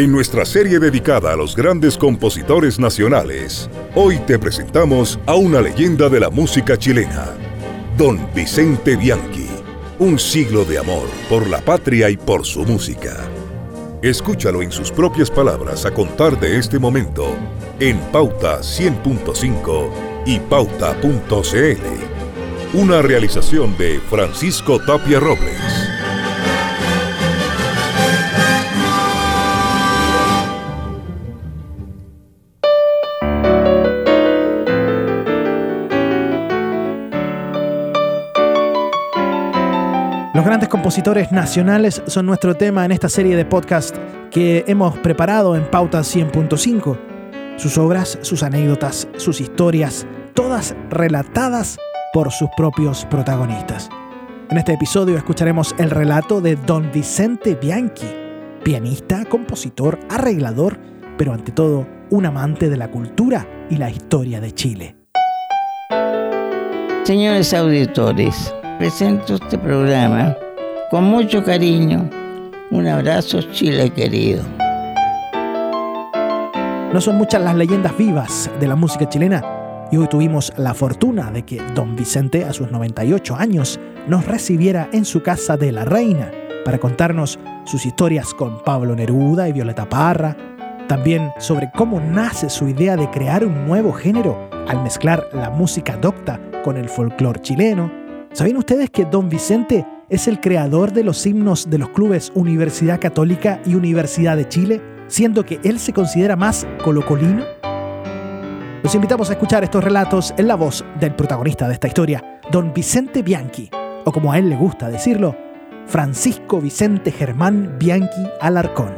En nuestra serie dedicada a los grandes compositores nacionales, hoy te presentamos a una leyenda de la música chilena, Don Vicente Bianchi. Un siglo de amor por la patria y por su música. Escúchalo en sus propias palabras a contar de este momento en Pauta 100.5 y pauta.cl. Una realización de Francisco Tapia Robles. Los grandes compositores nacionales son nuestro tema en esta serie de podcast que hemos preparado en Pauta 100.5. Sus obras, sus anécdotas, sus historias, todas relatadas por sus propios protagonistas. En este episodio escucharemos el relato de Don Vicente Bianchi, pianista, compositor, arreglador, pero ante todo un amante de la cultura y la historia de Chile. Señores auditores, presento este programa con mucho cariño. Un abrazo Chile querido. No son muchas las leyendas vivas de la música chilena y hoy tuvimos la fortuna de que don Vicente a sus 98 años nos recibiera en su casa de la Reina para contarnos sus historias con Pablo Neruda y Violeta Parra, también sobre cómo nace su idea de crear un nuevo género al mezclar la música docta con el folclore chileno, ¿Saben ustedes que Don Vicente es el creador de los himnos de los clubes Universidad Católica y Universidad de Chile, siendo que él se considera más colocolino? Los invitamos a escuchar estos relatos en la voz del protagonista de esta historia, Don Vicente Bianchi, o como a él le gusta decirlo, Francisco Vicente Germán Bianchi Alarcón.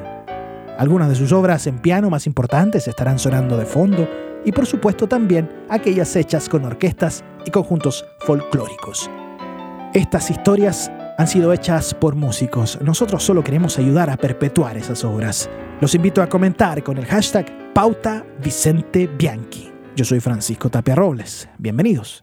Algunas de sus obras en piano más importantes estarán sonando de fondo y por supuesto también aquellas hechas con orquestas y conjuntos folclóricos. Estas historias han sido hechas por músicos. Nosotros solo queremos ayudar a perpetuar esas obras. Los invito a comentar con el hashtag Pauta Bianchi. Yo soy Francisco Tapia Robles. Bienvenidos.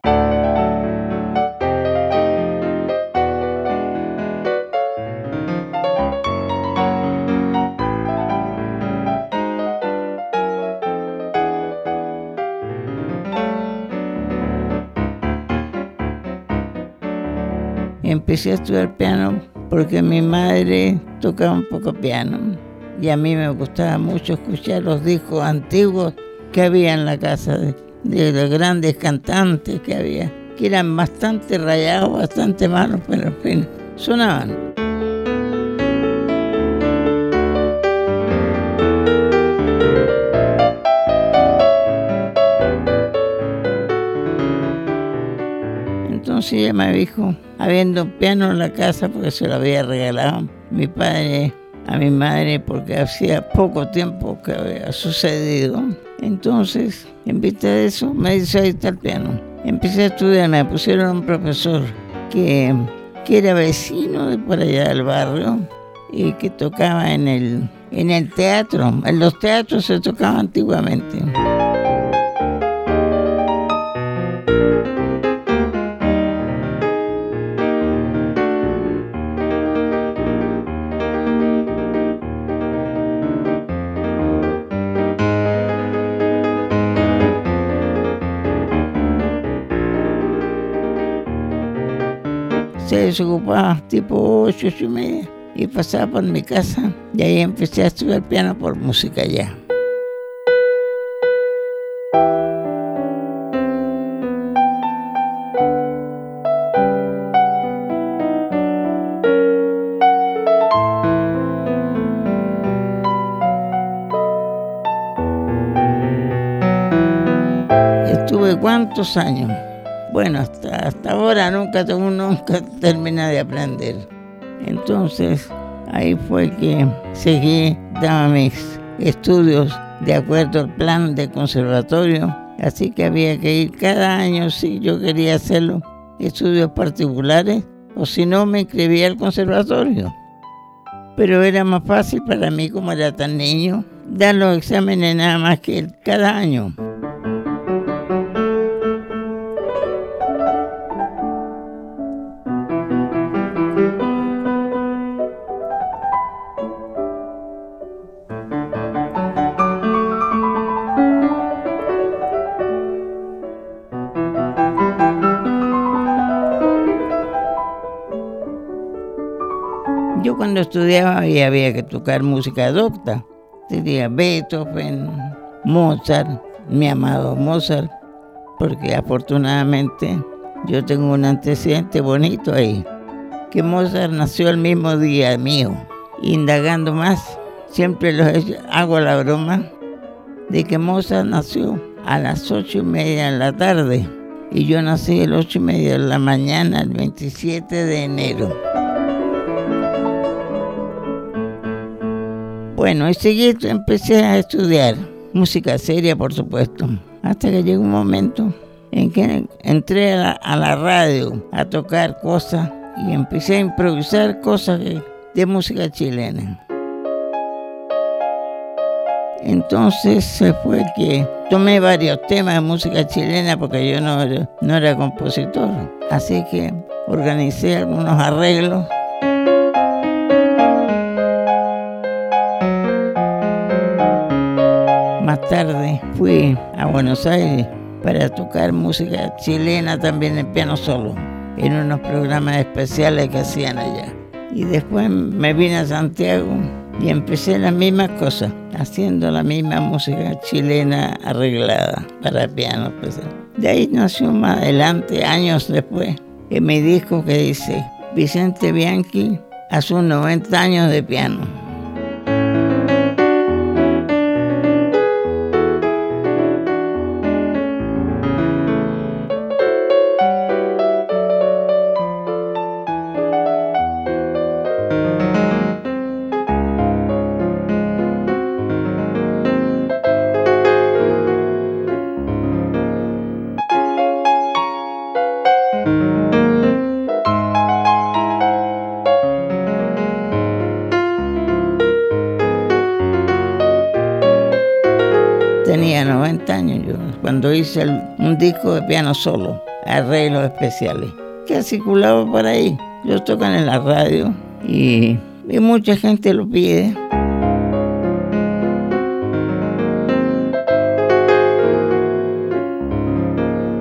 Empecé a estudiar piano porque mi madre tocaba un poco piano y a mí me gustaba mucho escuchar los discos antiguos que había en la casa de, los grandes cantantes que había, que eran bastante rayados, bastante malos, pero en fin, sonaban. Entonces ella me dijo, habiendo piano en la casa porque se lo había regalado mi padre a mi madre porque hacía poco tiempo que había sucedido. Entonces, en vista de eso, me dice, ahí está el piano. Empecé a estudiar, me pusieron un profesor que, que era vecino de por allá del barrio y que tocaba en el, en el teatro. En los teatros se tocaba antiguamente. Se desocupaba tipo ocho, y media y pasaba por mi casa y ahí empecé a estudiar piano por música ya. Cuántos años bueno, ahora nunca, nunca terminé de aprender. Entonces, ahí fue que seguí, daba mis estudios de acuerdo al plan de conservatorio, así que había que ir cada año si yo quería hacerlo, estudios particulares, o si no me inscribía al conservatorio. Pero era más fácil para mí, como era tan niño, dar los exámenes nada más que cada año. Cuando estudiaba había que tocar música docta. Sería Beethoven, Mozart, mi amado Mozart, porque afortunadamente yo tengo un antecedente bonito ahí, que Mozart nació el mismo día mío. Indagando más, siempre hago la broma de que Mozart nació a las ocho y media de la tarde y yo nací el ocho y media de la mañana, el 27 de enero. Bueno, y seguí, empecé a estudiar música seria, por supuesto, hasta que llegó un momento en que entré a la, radio a tocar cosas y empecé a improvisar cosas de, música chilena. Entonces fue que tomé varios temas de música chilena porque yo no no era compositor. Así que organicé algunos arreglos Más tarde fui a Buenos Aires para tocar música chilena también en piano solo, en unos programas especiales que hacían allá. Y después me vine a Santiago y empecé las mismas cosas, haciendo la misma música chilena arreglada para piano. Pues. De ahí nació más adelante, años después, en mi disco que dice Vicente Bianchi a sus 90 años de piano. Cuando hice un disco de piano solo, arreglos especiales, que ha circulado por ahí. Lo tocan en la radio y, y mucha gente lo pide.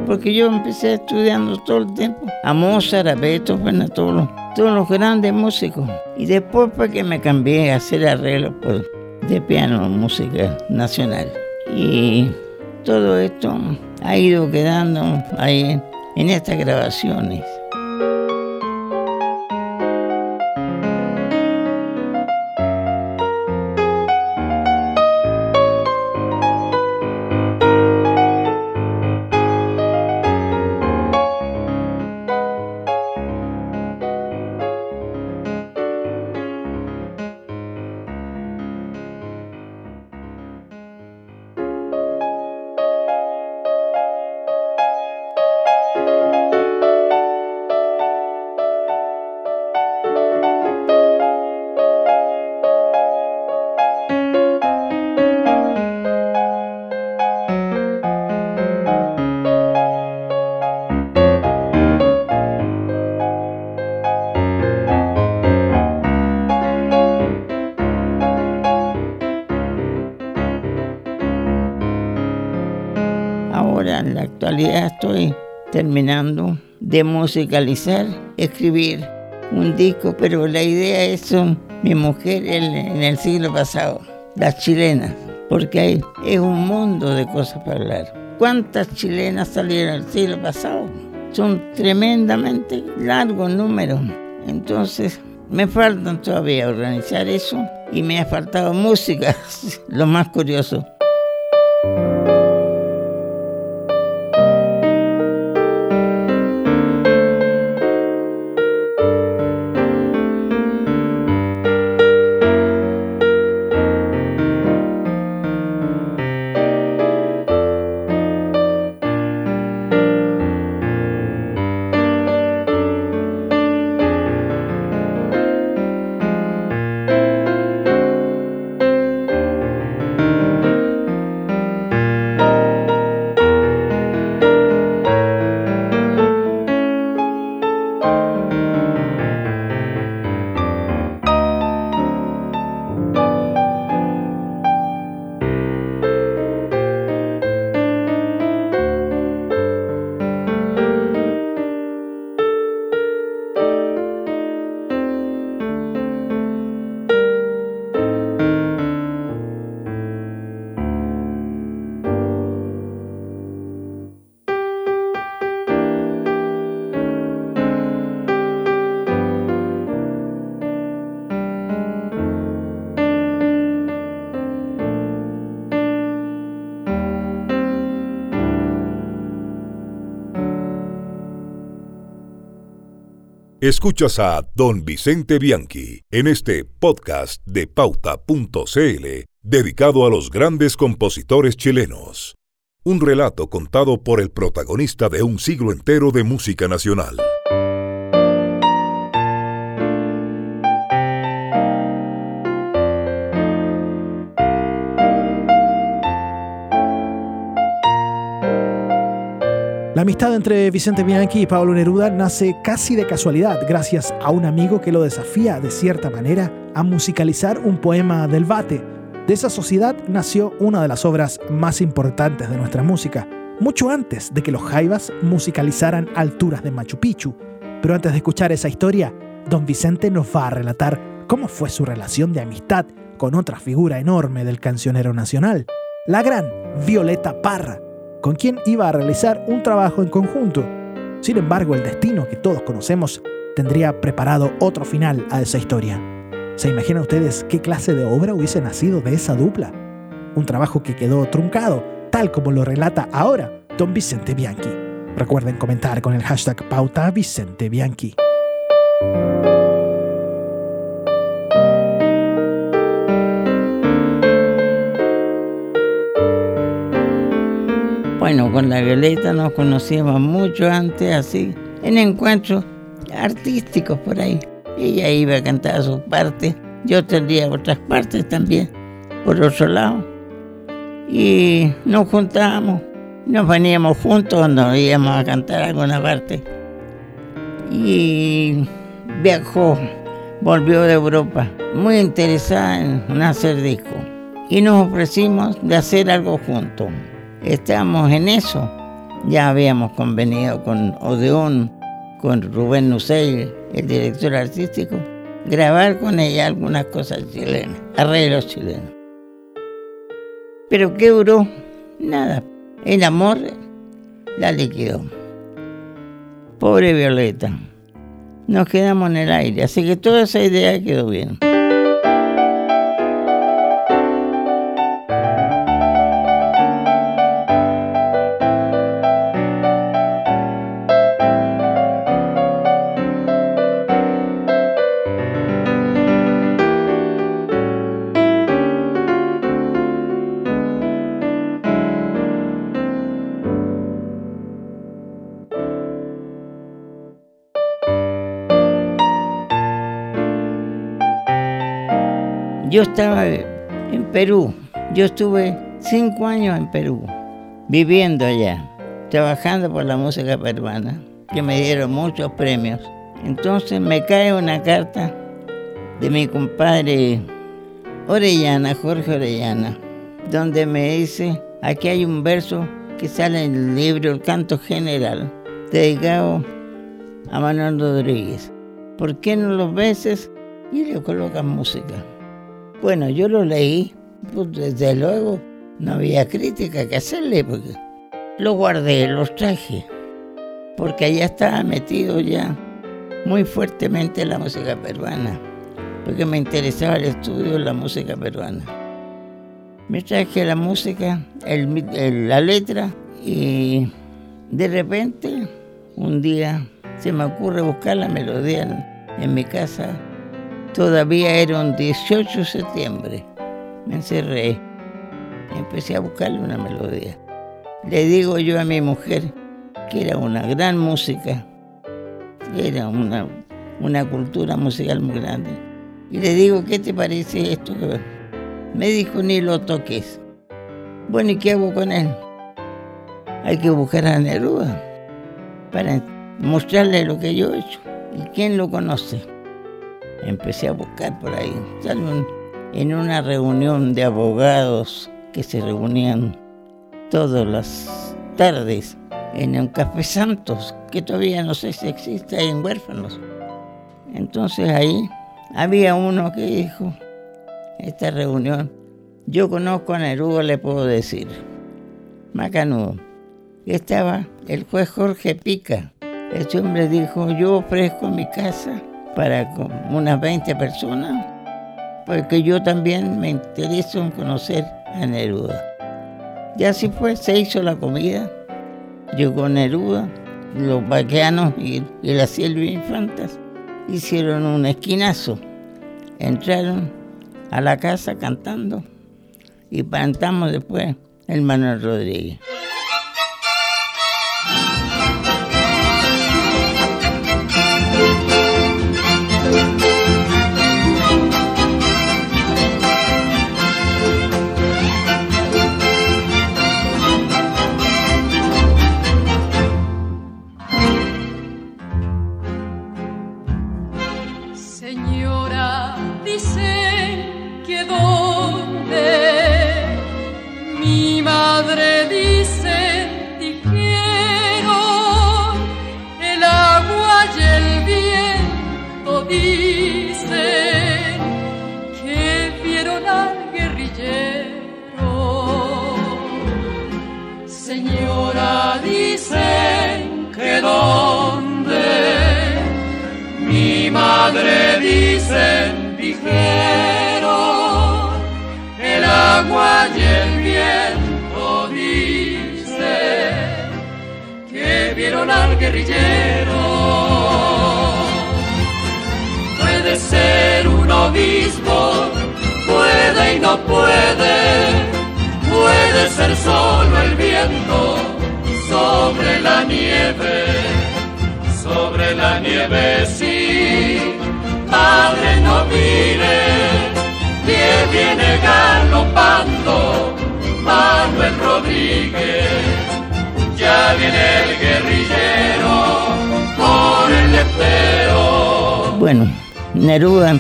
porque yo empecé estudiando todo el tiempo a Mozart, a Beethoven, a todos los, todos los grandes músicos. Y después fue que me cambié a hacer arreglos de piano, música nacional. Y todo esto ha ido quedando ahí en estas grabaciones. Estoy terminando de musicalizar, escribir un disco, pero la idea es mi mujer en el siglo pasado, las chilenas, porque hay, es un mundo de cosas para hablar. ¿Cuántas chilenas salieron el siglo pasado? Son tremendamente largos números. Entonces, me faltan todavía organizar eso y me ha faltado música, lo más curioso. Escuchas a don Vicente Bianchi en este podcast de pauta.cl dedicado a los grandes compositores chilenos. Un relato contado por el protagonista de un siglo entero de música nacional. La amistad entre Vicente Bianchi y Pablo Neruda nace casi de casualidad, gracias a un amigo que lo desafía de cierta manera a musicalizar un poema del Bate. De esa sociedad nació una de las obras más importantes de nuestra música, mucho antes de que los Jaivas musicalizaran Alturas de Machu Picchu. Pero antes de escuchar esa historia, don Vicente nos va a relatar cómo fue su relación de amistad con otra figura enorme del cancionero nacional, la gran Violeta Parra con quien iba a realizar un trabajo en conjunto. Sin embargo, el destino que todos conocemos tendría preparado otro final a esa historia. ¿Se imaginan ustedes qué clase de obra hubiese nacido de esa dupla? Un trabajo que quedó truncado, tal como lo relata ahora don Vicente Bianchi. Recuerden comentar con el hashtag pauta Vicente Bianchi. Bueno, con la Violeta nos conocíamos mucho antes, así, en encuentros artísticos por ahí. Ella iba a cantar a sus partes, yo tendría otras partes también, por otro lado. Y nos juntábamos, nos veníamos juntos cuando íbamos a cantar alguna parte. Y viajó, volvió de Europa, muy interesada en hacer disco. Y nos ofrecimos de hacer algo juntos. Estamos en eso. Ya habíamos convenido con Odeón, con Rubén Nusey, el director artístico, grabar con ella algunas cosas chilenas, arreglos chilenos. Pero ¿qué duró? Nada. El amor la liquidó. Pobre Violeta. Nos quedamos en el aire, así que toda esa idea quedó bien. Yo estaba en Perú. Yo estuve cinco años en Perú, viviendo allá, trabajando por la música peruana, que me dieron muchos premios. Entonces me cae una carta de mi compadre Orellana, Jorge Orellana, donde me dice, aquí hay un verso que sale en el libro El Canto General, dedicado a Manuel Rodríguez. ¿Por qué no lo beses y le colocas música? Bueno, yo lo leí, pues desde luego no había crítica que hacerle, porque lo guardé, los traje, porque allá estaba metido ya muy fuertemente en la música peruana, porque me interesaba el estudio de la música peruana. Me traje la música, la letra, y de repente, un día, se me ocurre buscar la melodía en mi casa Todavía era un 18 de septiembre. Me encerré y empecé a buscarle una melodía. Le digo yo a mi mujer que era una gran música, era una, una cultura musical muy grande. Y le digo, ¿qué te parece esto? Me dijo, ni lo toques. Bueno, ¿y qué hago con él? Hay que buscar a Neruda para mostrarle lo que yo he hecho. ¿Y quién lo conoce? Empecé a buscar por ahí. en una reunión de abogados que se reunían todas las tardes en un Café Santos, que todavía no sé si existe en Huérfanos. Entonces ahí había uno que dijo, esta reunión, yo conozco a Neruda, le puedo decir, Macanudo. Estaba el juez Jorge Pica. Este hombre dijo, yo ofrezco mi casa para unas 20 personas, porque yo también me intereso en conocer a Neruda. Y así fue, se hizo la comida, llegó Neruda, los vaqueanos y, y la Silvia Infantas, hicieron un esquinazo. Entraron a la casa cantando y cantamos después el Manuel Rodríguez.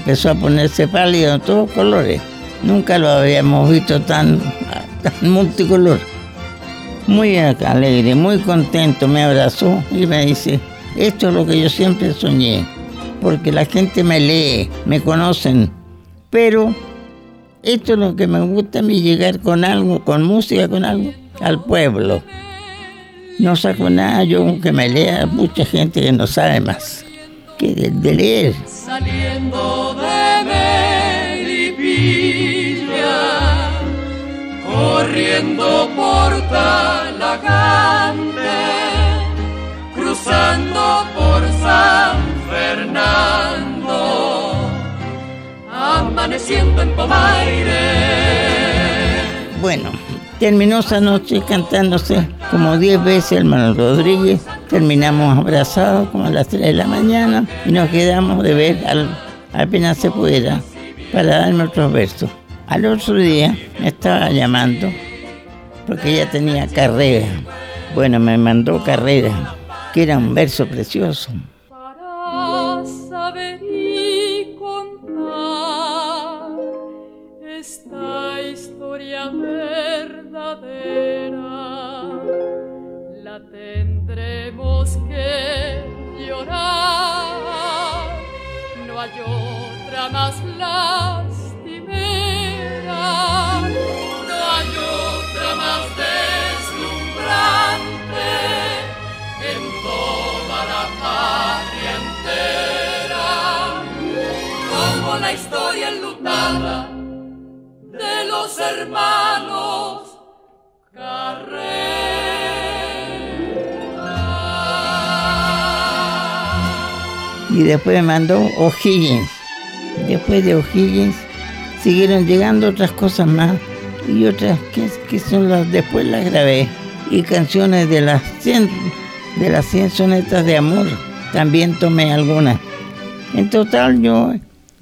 Empezó a ponerse pálido en todos colores. Nunca lo habíamos visto tan, tan multicolor. Muy alegre, muy contento, me abrazó y me dice, esto es lo que yo siempre soñé porque la gente me lee, me conocen, pero esto es lo que me gusta a mí, llegar con algo, con música, con algo, al pueblo. No saco nada, yo que me lea mucha gente que no sabe más que de, leer. Saliendo de Melipilla, corriendo por Talagante, cruzando por San Fernando, amaneciendo en Pomaire. Bueno, terminó esa noche cantándose como diez veces el Manuel Rodríguez. Terminamos abrazados como a las 3 de la mañana y nos quedamos de ver al, apenas se pudiera para darme otros versos. Al otro día me estaba llamando porque ella tenía carrera. Bueno, me mandó carrera, que era un verso precioso. Más lastimera, no hay otra más deslumbrante en toda la patria entera, como la historia enlutada de los hermanos y después me mandó O'Higgins. Después de O'Higgins siguieron llegando otras cosas más y otras que, son las después las grabé y canciones de las 100 de las 100 sonetas de amor también tomé algunas. En total yo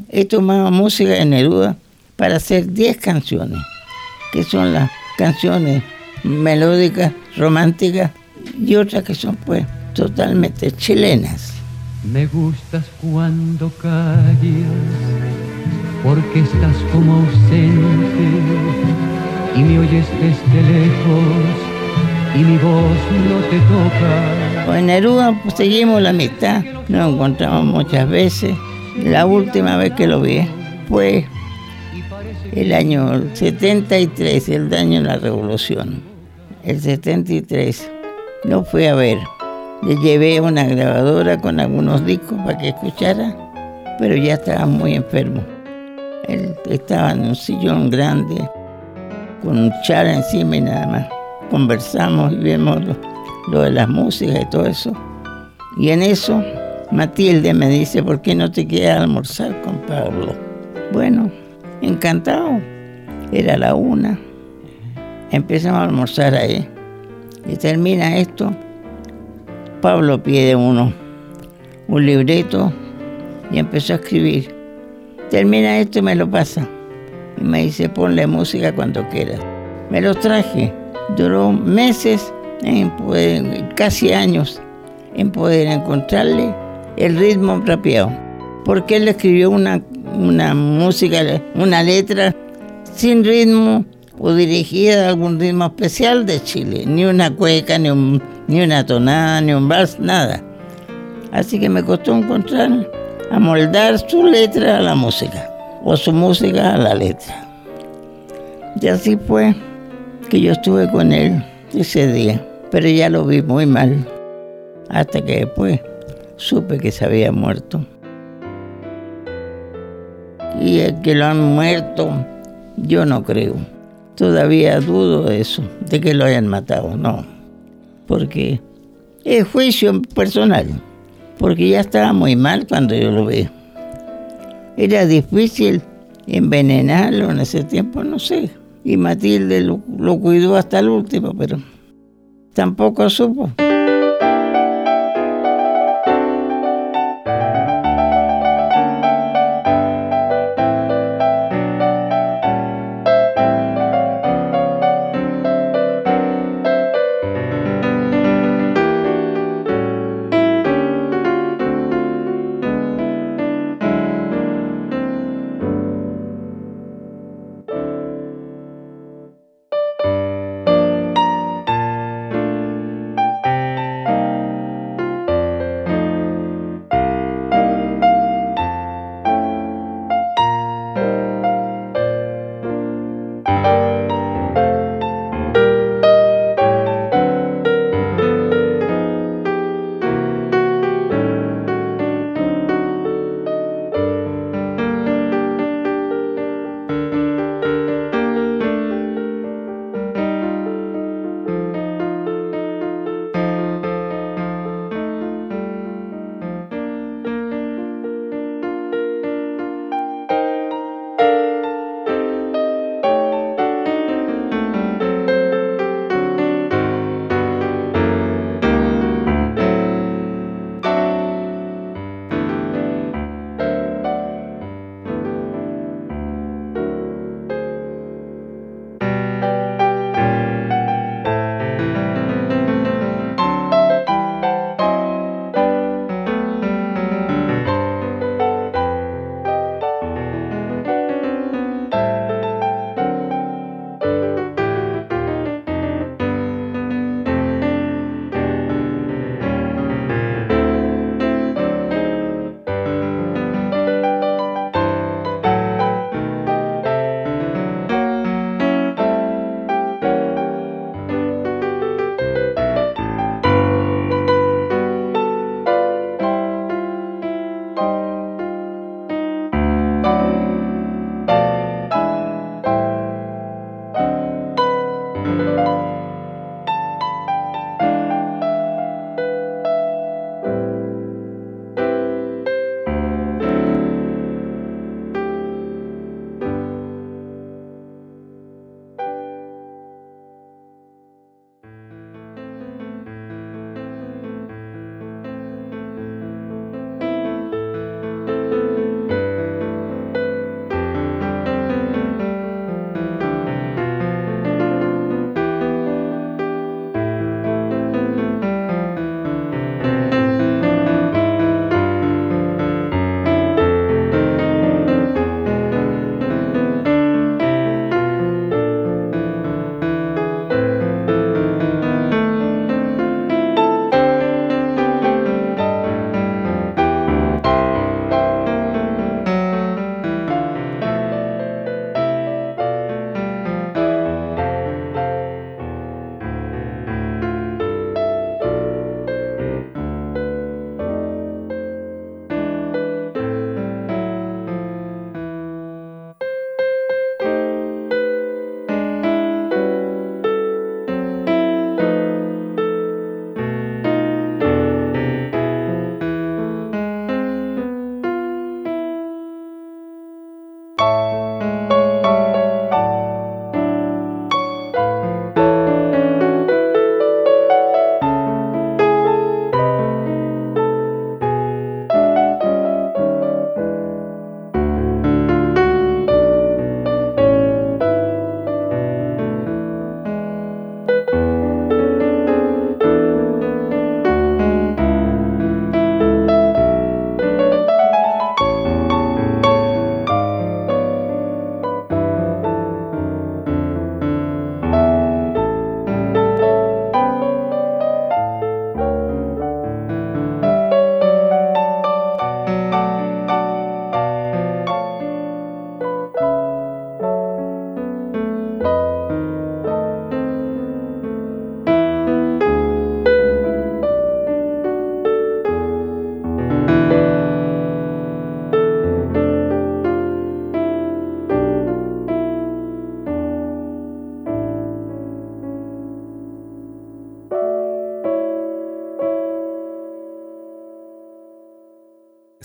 he tomado música de Neruda para hacer 10 canciones, que son las canciones melódicas, románticas y otras que son pues totalmente chilenas. Me gustas cuando callas, porque estás como ausente y me oyes desde lejos y mi voz no te toca. Pues en Neruda seguimos la amistad, nos encontramos muchas veces. La última vez que lo vi fue el año 73, el año de la revolución. El 73 no fui a ver. Le llevé una grabadora con algunos discos para que escuchara, pero ya estaba muy enfermo. Él estaba en un sillón grande, con un char encima y nada más. Conversamos y vimos lo, lo de las músicas y todo eso. Y en eso Matilde me dice, ¿por qué no te quedas a almorzar con Pablo? Bueno, encantado. Era la una. Empezamos a almorzar ahí. Y termina esto. Pablo pide uno un libreto y empezó a escribir. Termina esto y me lo pasa. Y me dice, ponle música cuando quieras. Me lo traje. Duró meses, casi años, en poder encontrarle el ritmo rapeado. Porque él escribió una, una música, una letra sin ritmo o dirigida a algún ritmo especial de Chile. Ni una cueca, ni, ni una tonada, ni un vals, nada. Así que me costó encontrar, amoldar su letra a la música, o su música a la letra. Y así fue que yo estuve con él ese día, pero ya lo vi muy mal, hasta que después supe que se había muerto. Y el que lo han muerto, yo no creo. Todavía dudo de eso, de que lo hayan matado, no. Porque es juicio personal, porque ya estaba muy mal cuando yo lo vi. Era difícil envenenarlo en ese tiempo, no sé. Y Matilde lo, lo cuidó hasta el último, pero tampoco supo.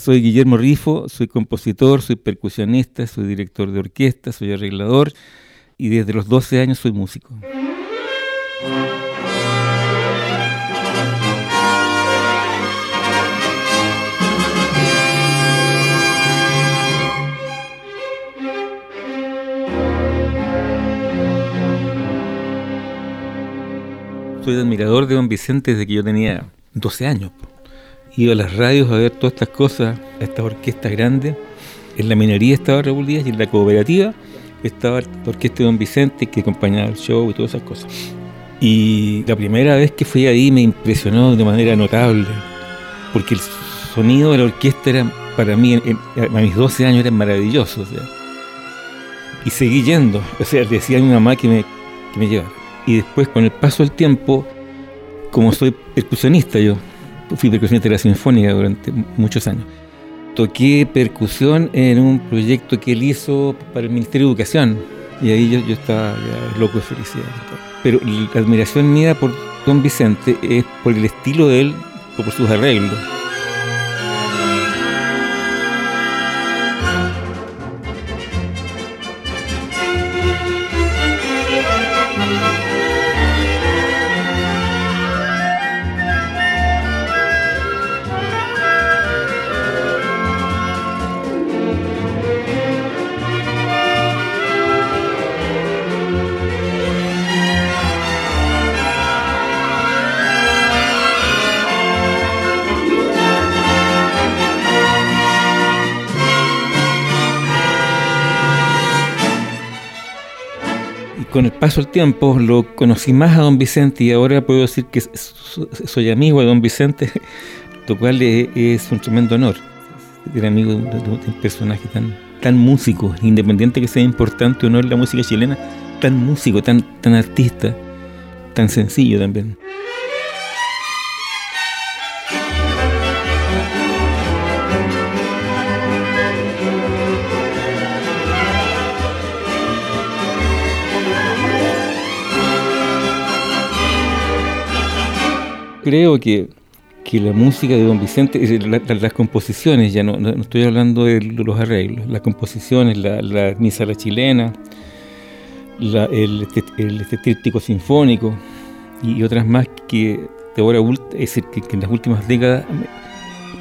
Soy Guillermo Rifo, soy compositor, soy percusionista, soy director de orquesta, soy arreglador y desde los 12 años soy músico. Soy admirador de Don Vicente desde que yo tenía 12 años. Iba a las radios a ver todas estas cosas, estas orquestas grandes. En la minería estaba Raúl Díaz y en la cooperativa estaba la orquesta de Don Vicente que acompañaba el show y todas esas cosas. Y la primera vez que fui ahí me impresionó de manera notable, porque el sonido de la orquesta era, para mí, a mis 12 años, era maravilloso. Y seguí yendo, o sea, decía a mi mamá que me, que me llevara y después con el paso del tiempo, como soy percusionista yo, fui percusionista de la Sinfónica durante muchos años, toqué percusión en un proyecto que él hizo para el Ministerio de Educación y ahí yo, yo estaba loco de felicidad. Pero la admiración mía por Don Vicente es por el estilo de él, por sus arreglos. Con el paso del tiempo lo conocí más a don Vicente y ahora puedo decir que soy amigo de don Vicente, lo cual es un tremendo honor ser amigo de un personaje tan, tan músico, independiente que sea importante o no en la música chilena, tan músico, tan, tan artista, tan sencillo también. Creo que, la música de Don Vicente, las composiciones, ya no, estoy hablando de los arreglos, las composiciones, la, misa la chilena, el, el, este sinfónico y otras más que de ahora es decir, que, en las últimas décadas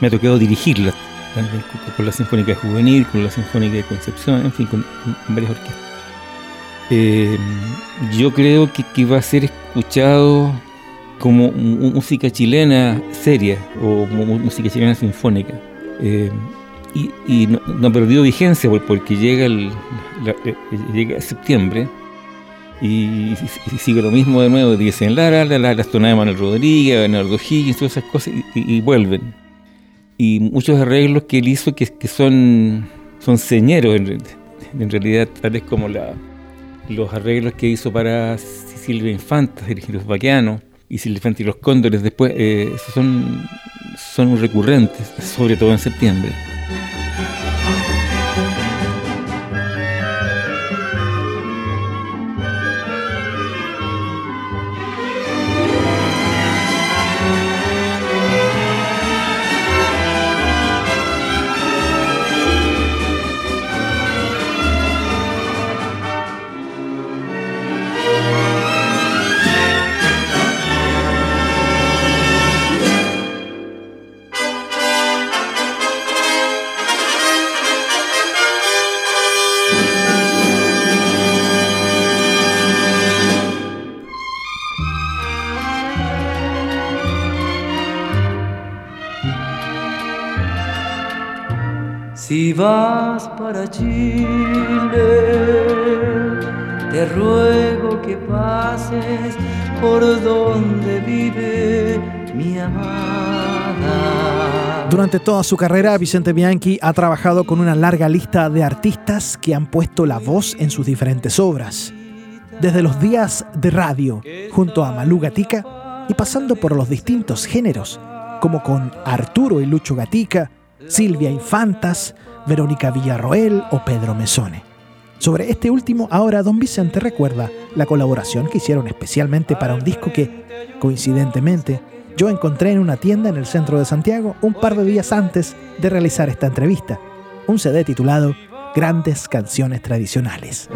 me, ha tocado dirigirlas, con, la Sinfónica Juvenil, con la Sinfónica de Concepción, en fin, con, varias orquestas. Eh, yo creo que, que va a ser escuchado como música chilena seria o música chilena sinfónica. Eh, y, no, ha perdido vigencia porque llega, el, eh, llega septiembre y, sigue lo mismo de nuevo, dicen Lara, la, la, las tonadas de Manuel Rodríguez, Bernardo Higgins, todas esas cosas y, vuelven. Y muchos arreglos que él hizo que, son, son señeros en, realidad, tales como la, los arreglos que hizo para Silvia Infanta, los vaqueanos y si y los cóndores después eh, son, son recurrentes, sobre todo en septiembre. Durante toda su carrera, Vicente Bianchi ha trabajado con una larga lista de artistas que han puesto la voz en sus diferentes obras. Desde los días de radio, junto a Malú Gatica, y pasando por los distintos géneros, como con Arturo y Lucho Gatica, Silvia Infantas, Verónica Villarroel o Pedro Mesone. Sobre este último, ahora Don Vicente recuerda la colaboración que hicieron especialmente para un disco que, coincidentemente, yo encontré en una tienda en el centro de Santiago un par de días antes de realizar esta entrevista, un CD titulado Grandes Canciones Tradicionales.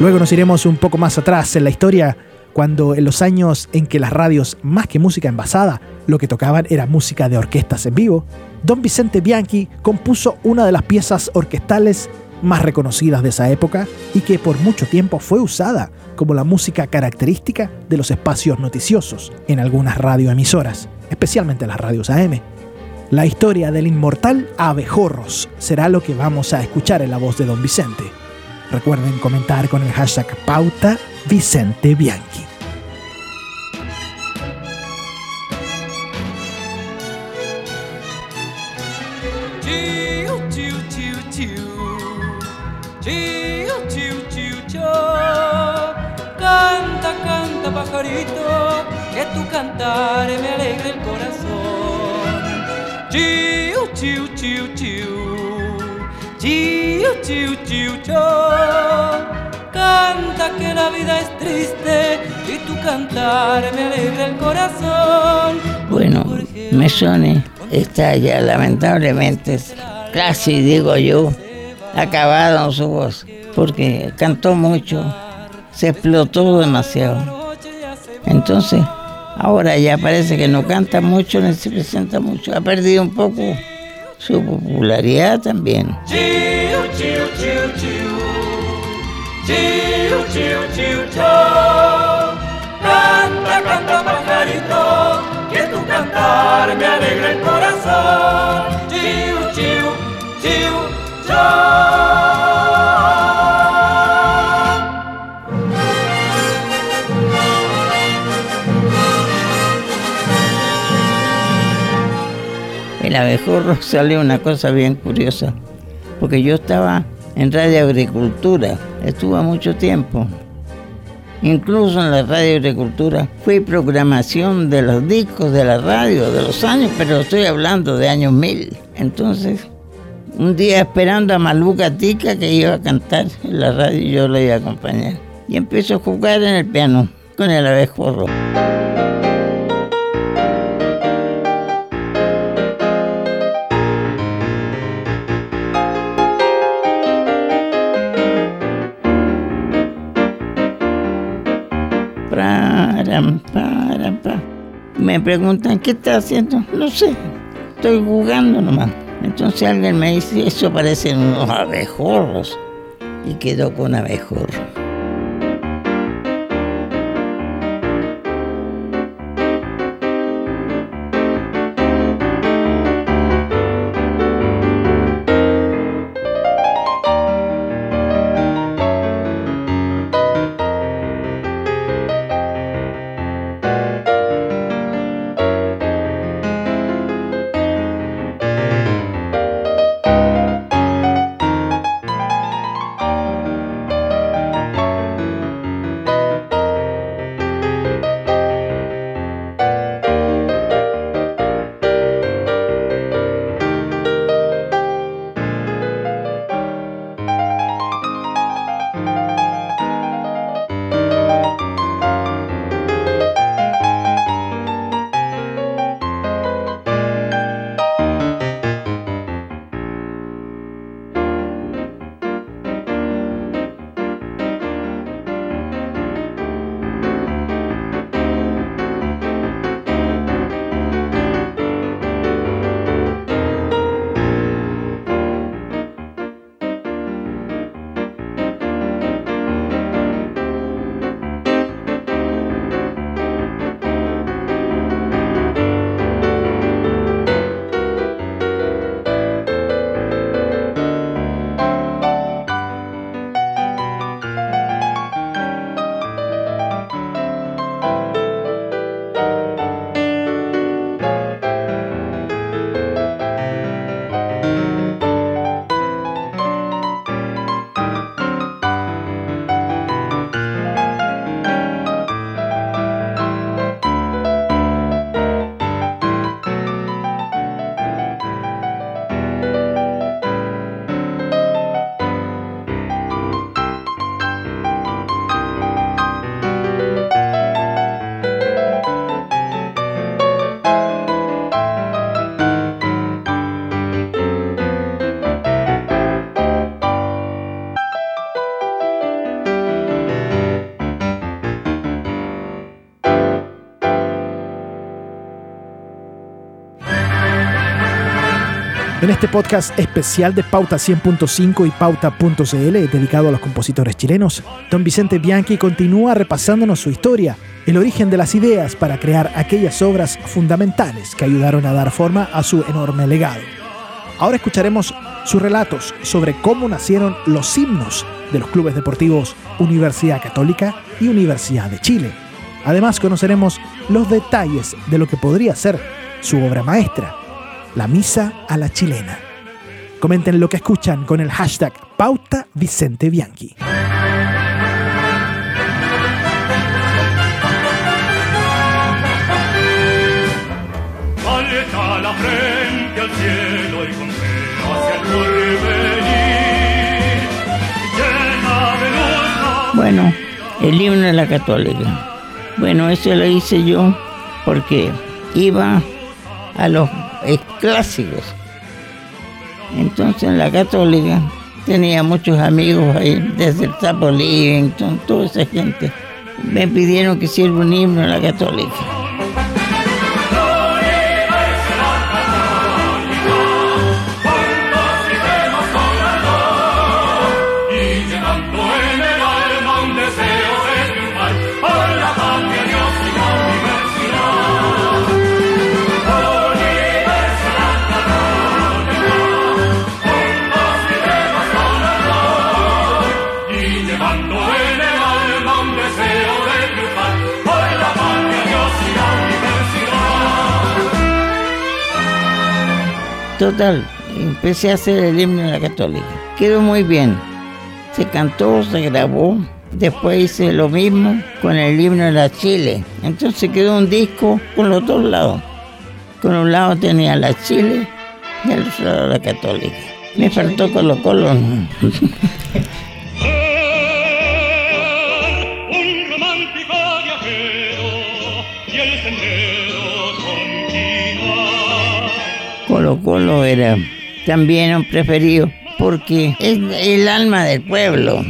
Luego nos iremos un poco más atrás en la historia, cuando en los años en que las radios, más que música envasada, lo que tocaban era música de orquestas en vivo, don Vicente Bianchi compuso una de las piezas orquestales más reconocidas de esa época y que por mucho tiempo fue usada como la música característica de los espacios noticiosos en algunas radioemisoras, especialmente las radios AM. La historia del inmortal Abejorros será lo que vamos a escuchar en la voz de don Vicente. Recuerden comentar con el hashtag pauta Vicente Bianchi. Pajarito, que tu cantar me alegra el corazón. Chiu, chiu, chiu, chiu. Chiu, chiu, chiu, chiu. Canta que la vida es triste y tu cantar me alegra el corazón. Bueno, Mesone está ya lamentablemente, casi digo yo, acabado en su voz, porque cantó mucho, se explotó demasiado. Entonces, ahora ya parece que no canta mucho ni se presenta mucho, ha perdido un poco su popularidad también. Canta, canta, pajarito, que tu cantar me alegra. El abejorro salió una cosa bien curiosa, porque yo estaba en Radio Agricultura, estuve mucho tiempo. Incluso en la Radio Agricultura fui programación de los discos de la radio, de los años, pero estoy hablando de años mil. Entonces, un día esperando a Maluca Tica que iba a cantar en la radio, yo lo iba a acompañar. Y empiezo a jugar en el piano con el abejorro. Me preguntan, ¿qué estás haciendo? No sé, estoy jugando nomás. Entonces alguien me dice, eso parecen unos abejorros. Y quedó con abejorro. En este podcast especial de Pauta 100.5 y Pauta.cl dedicado a los compositores chilenos, don Vicente Bianchi continúa repasándonos su historia, el origen de las ideas para crear aquellas obras fundamentales que ayudaron a dar forma a su enorme legado. Ahora escucharemos sus relatos sobre cómo nacieron los himnos de los clubes deportivos Universidad Católica y Universidad de Chile. Además conoceremos los detalles de lo que podría ser su obra maestra, la misa a la chilena. Comenten lo que escuchan con el hashtag Pauta Vicente Bianchi. Alta la frente al cielo y con fe hacia el porvenir. Llena de luz Bueno, el himno de la católica. Bueno, eso lo hice yo porque iba a los clásicos. Entonces en la católica tenía muchos amigos ahí, desde el Tapo toda esa gente. Me pidieron que hiciera un himno a la católica. Total, empecé a hacer el himno de la católica. Quedó muy bien. Se cantó, se grabó. Después hice lo mismo con el himno de la Chile. Entonces quedó un disco con los dos lados. Con un lado tenía la Chile y al otro lado la católica. Me faltó Colo Colo. Colo era también un preferido porque es el alma del pueblo,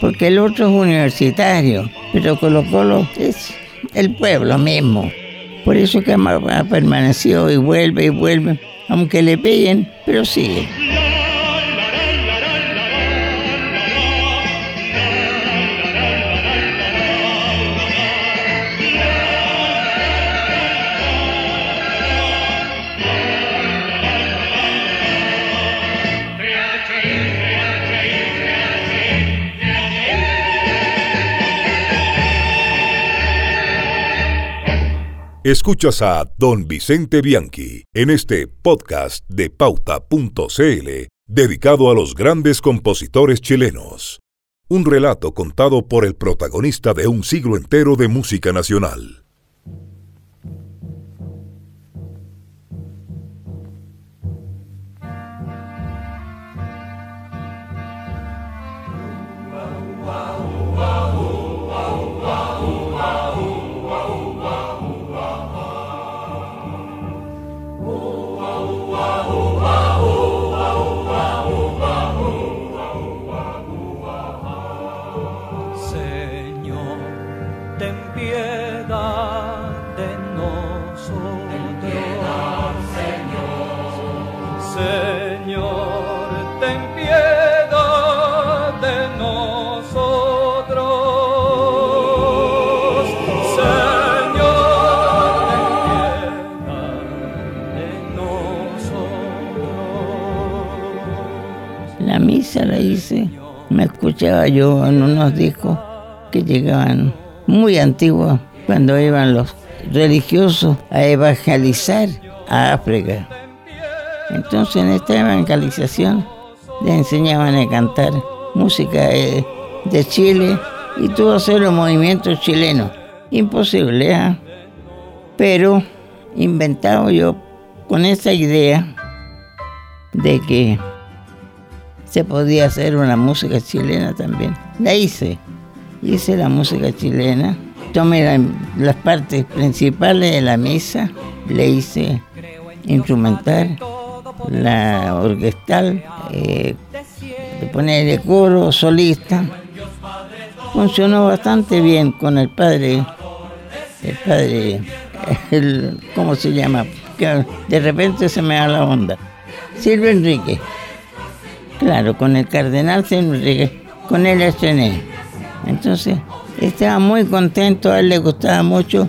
porque el otro es universitario, pero Colo Colo es el pueblo mismo. Por eso que ha ha permanecido y vuelve y vuelve, aunque le peguen, pero sigue. Escuchas a don Vicente Bianchi en este podcast de pauta.cl dedicado a los grandes compositores chilenos. Un relato contado por el protagonista de un siglo entero de música nacional. Escuchaba yo en unos discos que llegaban muy antiguos cuando iban los religiosos a evangelizar a África. Entonces en esta evangelización les enseñaban a cantar música eh, de Chile y todos hacer los movimientos chilenos. Imposible, ¿ah? Pero inventado yo con esa idea de que se podía hacer una música chilena también. La hice. Hice la música chilena. Tomé la- las partes principales de la misa. Le hice instrumental, la orquestal, eh, de coro, solista. Funcionó bastante bien con el padre, el padre, el, ¿cómo se llama? Que de repente se me da la onda. Silvio Enrique. Claro, con el cardenal Silvio Enrique, con él estrené. Entonces, estaba muy contento, a él le gustaba mucho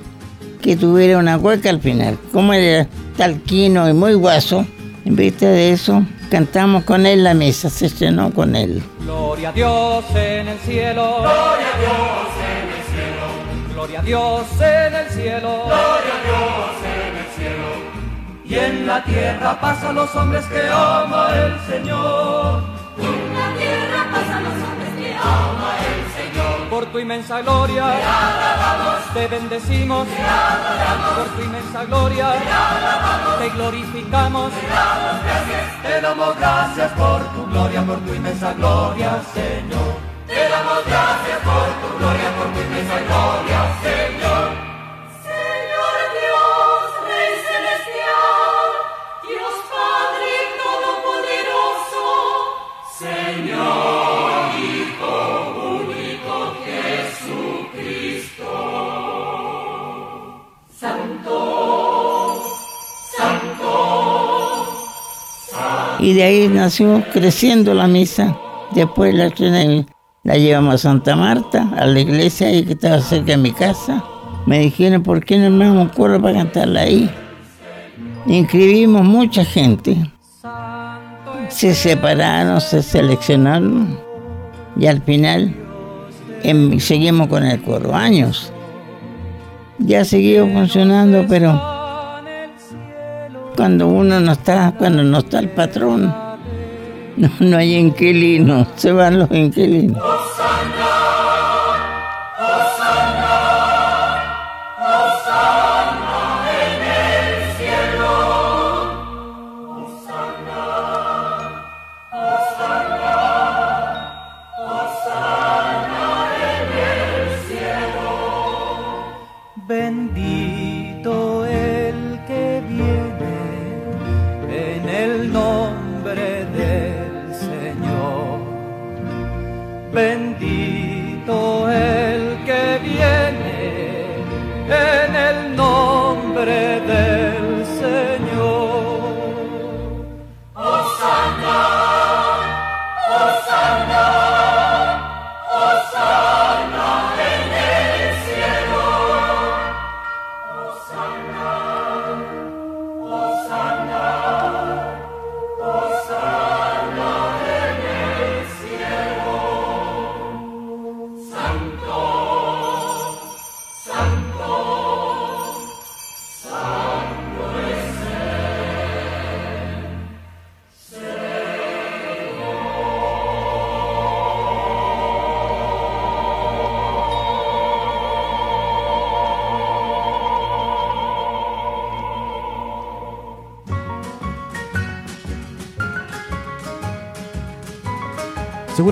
que tuviera una cueca al final. Como era talquino y muy guaso, en vista de eso, cantamos con él la misa, se estrenó con él. Gloria a Dios en el cielo. Gloria a Dios en el cielo. Gloria a Dios en el cielo. Gloria a Dios en el cielo. Y en la tierra pasan los hombres que ama el Señor. En la tierra pasan los hombres que ama el Señor. Por tu inmensa gloria Te alabamos, te bendecimos. te adoramos, Por tu inmensa gloria te alabamos, te glorificamos. te damos gracias. Te damos gracias por tu gloria, por tu inmensa gloria, Señor. Te damos gracias por tu gloria, por tu inmensa gloria. Señor Y de ahí nació creciendo la misa. Después la, la llevamos a Santa Marta, a la iglesia ahí que estaba cerca de mi casa. Me dijeron, ¿por qué no me un coro para cantarla ahí? Inscribimos mucha gente. Se separaron, se seleccionaron y al final em, seguimos con el coro años. Ya ha seguido funcionando, pero cuando uno no está, cuando no está el patrón, no, no hay inquilinos, se van los inquilinos.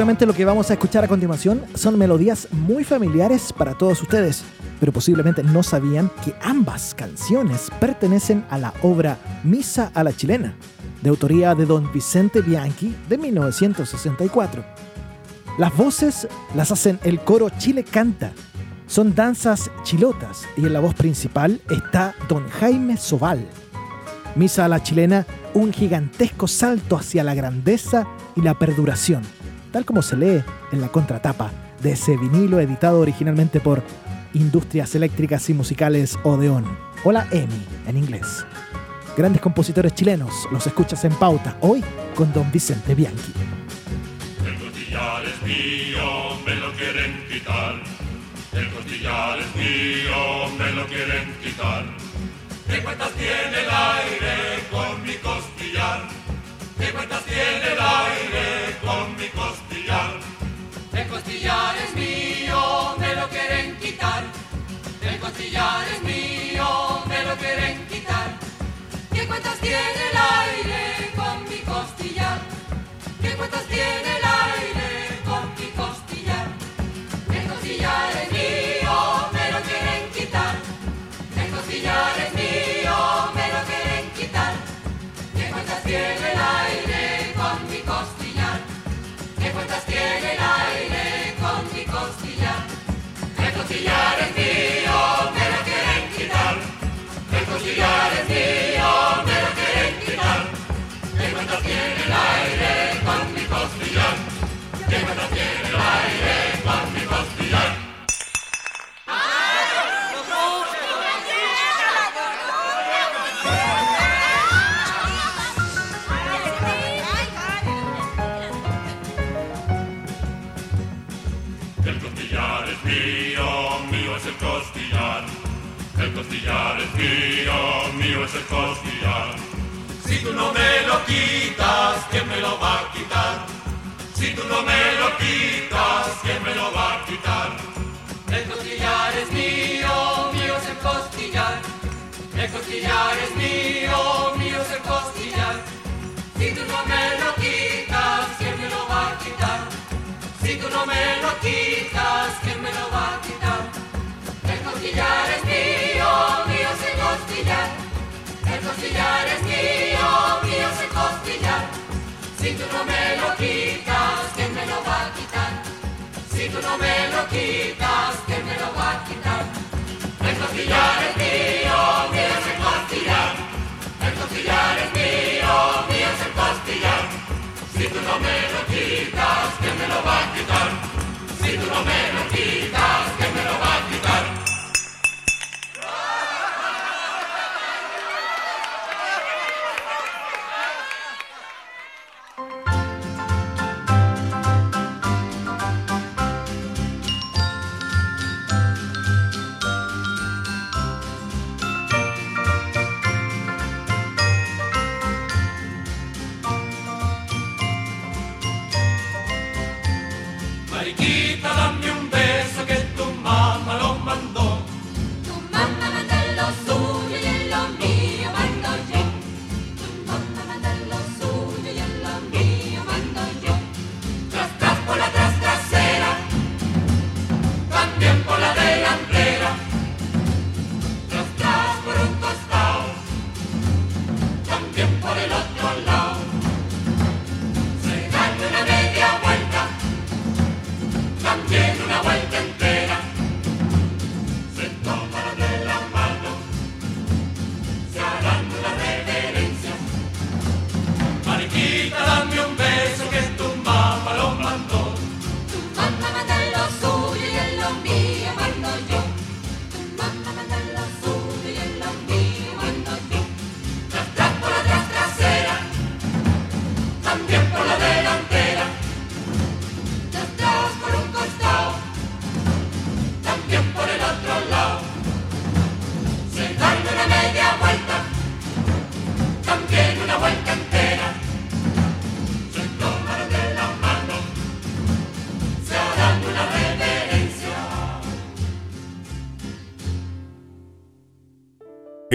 Lo que vamos a escuchar a continuación son melodías muy familiares para todos ustedes, pero posiblemente no sabían que ambas canciones pertenecen a la obra Misa a la Chilena, de autoría de don Vicente Bianchi de 1964. Las voces las hacen el coro Chile Canta. Son danzas chilotas y en la voz principal está don Jaime Sobal. Misa a la chilena, un gigantesco salto hacia la grandeza y la perduración, tal como se lee en la contratapa de ese vinilo editado originalmente por Industrias Eléctricas y Musicales Odeón, o la EMI en inglés. Grandes compositores chilenos, los escuchas en pauta hoy con don Vicente Bianchi. El costillar es mío, me lo quieren quitar. El costillar es mío, me lo quieren quitar. ¿Qué cuentas tiene el aire con mi costillar? ¿Qué cuentas tiene el aire con mi costillar? Costillar es mío, me lo quieren quitar. El costillar es mío, me lo quieren quitar. ¿Qué cuentas tiene el aire con mi costillar? ¿Qué cuentas tiene el aire cosillar es mío, me lo quieren quitar. El cosillar es mío, me lo quieren quitar. Que cuando tiene el aire con mi cosillar. Que cuando tiene el aire. Mío, mío es el costillar. Si tú no me lo quitas, ¿quién me lo va a quitar? Si tú no me lo quitas, ¿quién me lo va a quitar? El costillar es mío, mío es el costillar. El costillar es mío, mío es el costillar. Si tú no me lo quitas, ¿quién me lo va a quitar? Si tú no me lo quitas, ¿quién me lo va a quitar? El costillar es El costillar es mío, mío es el costillar. Si tú no me lo quitas, ¿quién me lo va a quitar? Si tú no me lo quitas, ¿quién me lo va a quitar? El costillar es mío, mío es el costillar. El costillar es mío, mío es el costillar. Si tú no me lo quitas, ¿quién me lo va a quitar? Si tú no me lo quitas, ¿quién me lo va a quitar?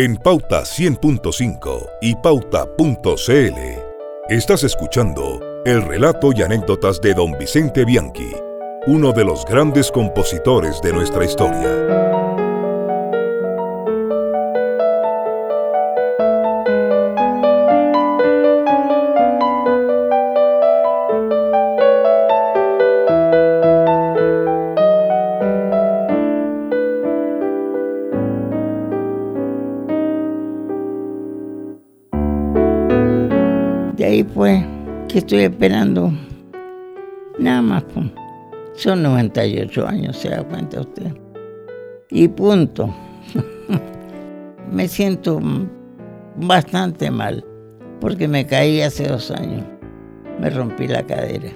En Pauta 100.5 y Pauta.cl estás escuchando el relato y anécdotas de don Vicente Bianchi, uno de los grandes compositores de nuestra historia. Estoy esperando nada más. pues. Son 98 años, se da cuenta usted. Y punto. me siento bastante mal porque me caí hace dos años. Me rompí la cadera.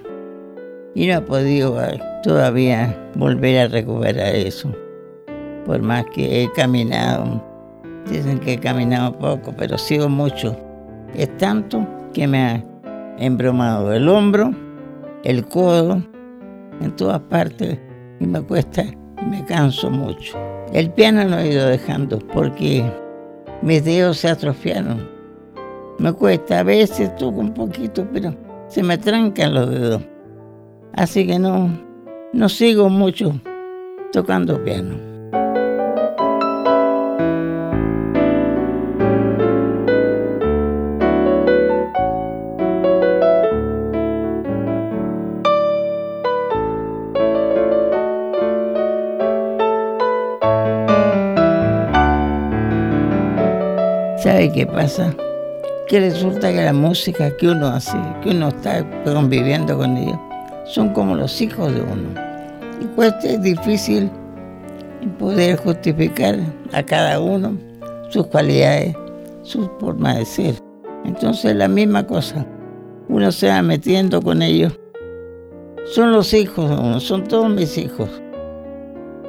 Y no he podido todavía volver a recuperar eso. Por más que he caminado, dicen que he caminado poco, pero sigo mucho. Es tanto que me embromado el hombro, el codo, en todas partes, y me cuesta y me canso mucho. El piano lo he ido dejando porque mis dedos se atrofiaron. Me cuesta, a veces toco un poquito, pero se me trancan los dedos. Así que no, no sigo mucho tocando piano. ¿Sabe qué pasa? Que resulta que la música que uno hace, que uno está conviviendo con ellos, son como los hijos de uno. Y pues es difícil poder justificar a cada uno sus cualidades, su forma de ser. Entonces la misma cosa, uno se va metiendo con ellos. Son los hijos de uno, son todos mis hijos.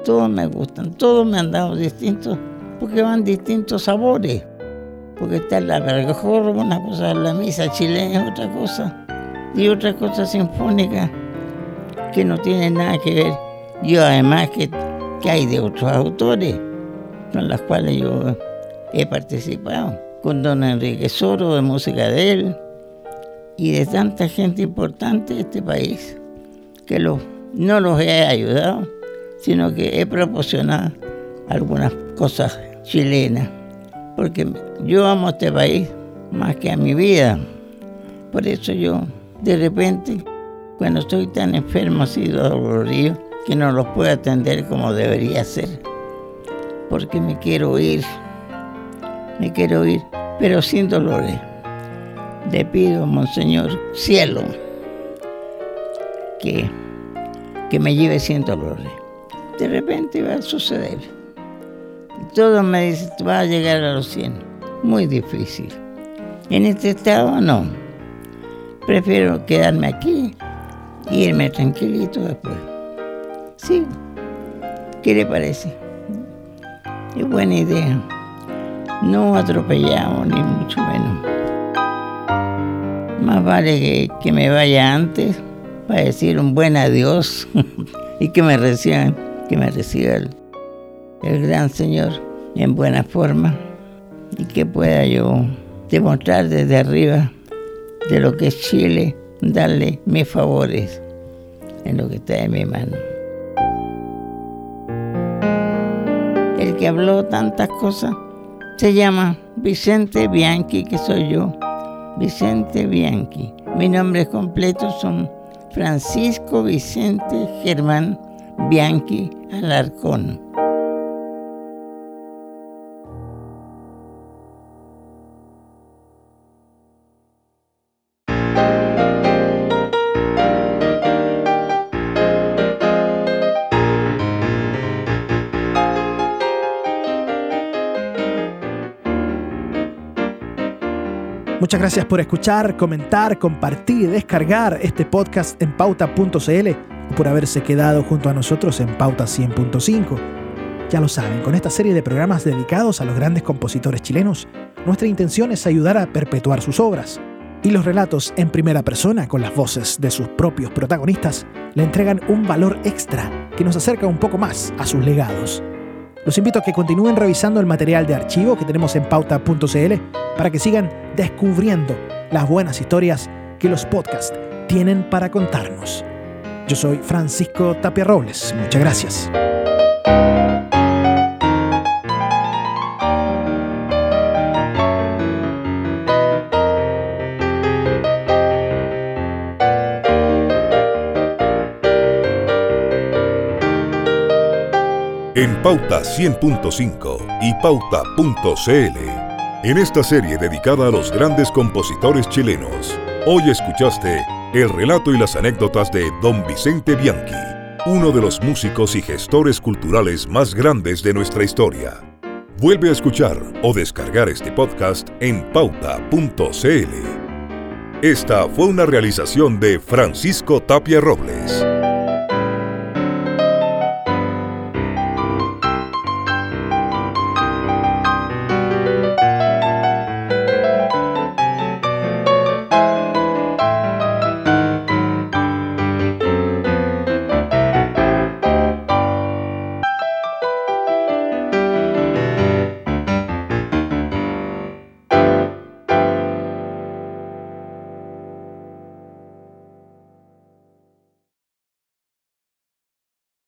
todos me gustan, todos me han dado distintos, porque van distintos sabores. Porque está la mejor una cosa, la misa chilena es otra cosa, y otra cosa sinfónica que no tiene nada que ver. Yo además que, que hay de otros autores con los cuales yo he participado, con don Enrique Soro de música de él y de tanta gente importante de este país, que los, no los he ayudado, sino que he proporcionado algunas cosas chilenas, porque yo amo este país más que a mi vida. Por eso yo, de repente, cuando estoy tan enfermo, así dolorido, que no los puedo atender como debería ser, porque me quiero ir, me quiero ir, pero sin dolores. Le pido, Monseñor Cielo, que, que me lleve sin dolores. De repente va a suceder. Todos me dicen, va a llegar a los 100. Muy difícil. En este estado no. Prefiero quedarme aquí e irme tranquilito después. Sí. ¿Qué le parece? Es buena idea. No atropellamos ni mucho menos. Más vale que, que me vaya antes para decir un buen adiós y que me reciban, que me reciba el, gran Señor en buena forma y que pueda yo demostrar desde arriba de lo que es Chile, darle mis favores en lo que está en mi mano. El que habló tantas cosas se llama Vicente Bianchi, que soy yo. Vicente Bianchi. Mi nombre completo son Francisco Vicente Germán Bianchi Alarcón. Muchas gracias por escuchar, comentar, compartir y descargar este podcast en pauta.cl o por haberse quedado junto a nosotros en Pauta 100.5. Ya lo saben, con esta serie de programas dedicados a los grandes compositores chilenos, nuestra intención es ayudar a perpetuar sus obras. Y los relatos en primera persona, con las voces de sus propios protagonistas, le entregan un valor extra que nos acerca un poco más a sus legados. Los invito a que continúen revisando el material de archivo que tenemos en pauta.cl para que sigan descubriendo las buenas historias que los podcasts tienen para contarnos. Yo soy Francisco Tapia Robles. Muchas gracias. En Pauta 100.5 y Pauta.cl, en esta serie dedicada a los grandes compositores chilenos, hoy escuchaste el relato y las anécdotas de Don Vicente Bianchi, uno de los músicos y gestores culturales más grandes de nuestra historia. Vuelve a escuchar o descargar este podcast en pauta.cl. Esta fue una realización de Francisco Tapia Robles.